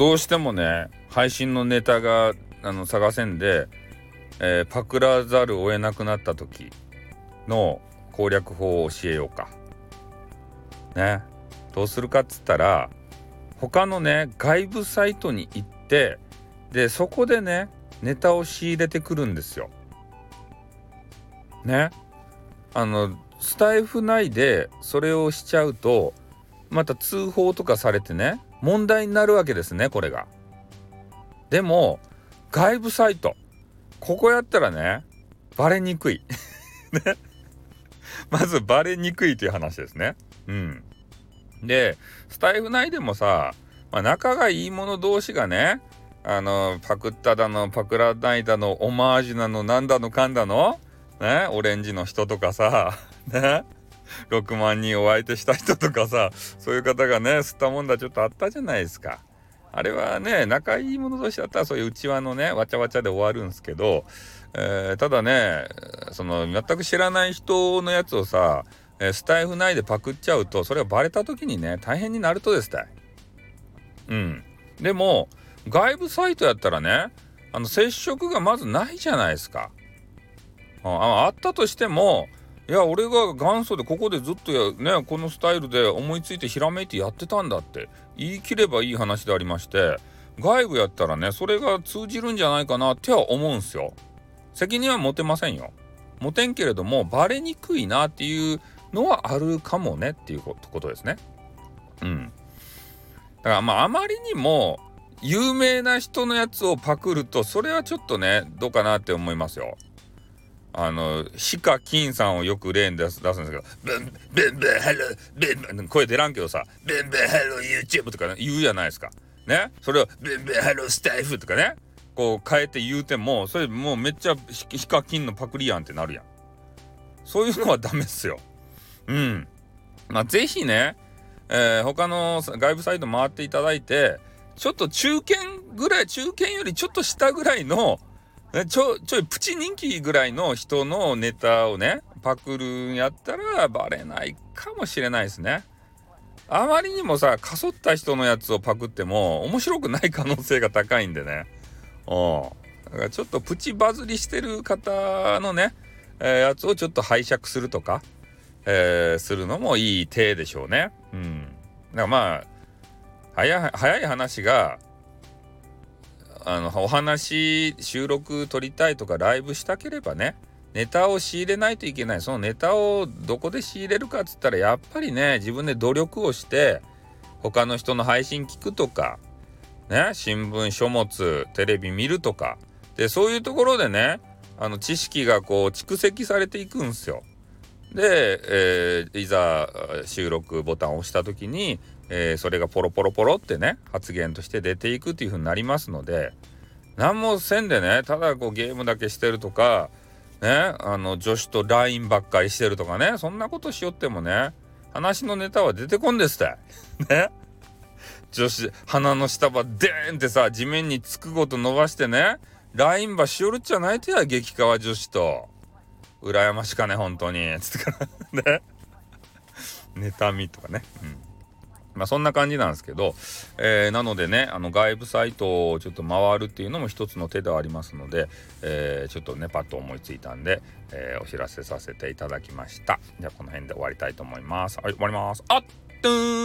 どうしてもね配信のネタがあの探せんで、えー、パクらざるを得なくなった時の攻略法を教えようか。ねどうするかっつったら他のね外部サイトに行ってでそこでねネタを仕入れてくるんですよ。ねあのスタイフ内でそれをしちゃうとまた通報とかされてね問題になるわけですねこれが。でも外部サイトここやったらねバレにくい。ねまずバレにくいという話ですね。うん。でスタイフ内でもさ、まあ、仲がいい者同士がねあのパクっただのパクらないだのオマージュなのなんだのかんだのねオレンジの人とかさ ね6万人お相手した人とかさそういう方がね吸ったもんだちょっとあったじゃないですか。あれはね仲いい者同士だったらそういう内輪のねわちゃわちゃで終わるんですけど、えー、ただねその全く知らない人のやつをさ、え、スタイフ内でパクっちゃうとそれがバレた時にね大変になるとですたい。うん。でも外部サイトやったらねあの接触がまずないじゃないですか。ああったとしてもいや俺が元祖でここでずっとやねこのスタイルで思いついてひらめいてやってたんだって言い切ればいい話でありまして外部やったらねそれが通じるんじゃないかなっては思うんすよ。責任は持てませんよ。持てんけれどもバレにくいなっていうのはあるかもねっていうことですね。うん。だからまああまりにも有名な人のやつをパクるとそれはちょっとねどうかなって思いますよ。あの、ヒカキンさんをよく例に出す出すんですけど、ブン、ブンブンハロー、ブンブン、声出らんけどさ、ブンブンハロー YouTube とか、ね、言うじゃないですか。ね？それを、ブンブンハロースタイフとかね、こう変えて言うても、それもうめっちゃヒカキンのパクリやんってなるやん。そういうのはダメっすよ。うん。まあ、ぜひね、えー、他の外部サイト回っていただいて、ちょっと中堅ぐらい、中堅よりちょっと下ぐらいの、ちょ、ちょいプチ人気ぐらいの人のネタをね、パクるんやったらバレないかもしれないですね。あまりにもさ、かそった人のやつをパクっても面白くない可能性が高いんでね。うん。だからちょっとプチバズりしてる方のね、えー、やつをちょっと拝借するとか、えー、するのもいい手でしょうね。うん。だからまあ、早い、早い話が、あのお話収録撮りたいとかライブしたければねネタを仕入れないといけないそのネタをどこで仕入れるかっつったらやっぱりね自分で努力をして他の人の配信聞くとかね新聞書物テレビ見るとかでそういうところでねあの知識がこう蓄積されていくんですよ。で、えー、いざ収録ボタンを押した時にえー、それがポロポロポロってね発言として出ていくっていう風になりますので何もせんでねただこうゲームだけしてるとかねあの女子と LINE ばっかりしてるとかねそんなことしよってもね話のネタは出てこんですって。ね。女子鼻の下ばデーンってさ地面につくごと伸ばしてね LINE ばしおるっちゃないとや激化女子と。羨ましかね本当に。つってからね。妬みとかね。うん。まあそんな感じなんですけど、えー、なのでねあの外部サイトをちょっと回るっていうのも一つの手ではありますので、えー、ちょっとねパッと思いついたんで、えー、お知らせさせていただきました。じゃあこの辺で終わりたいと思います。はい終わります。あっと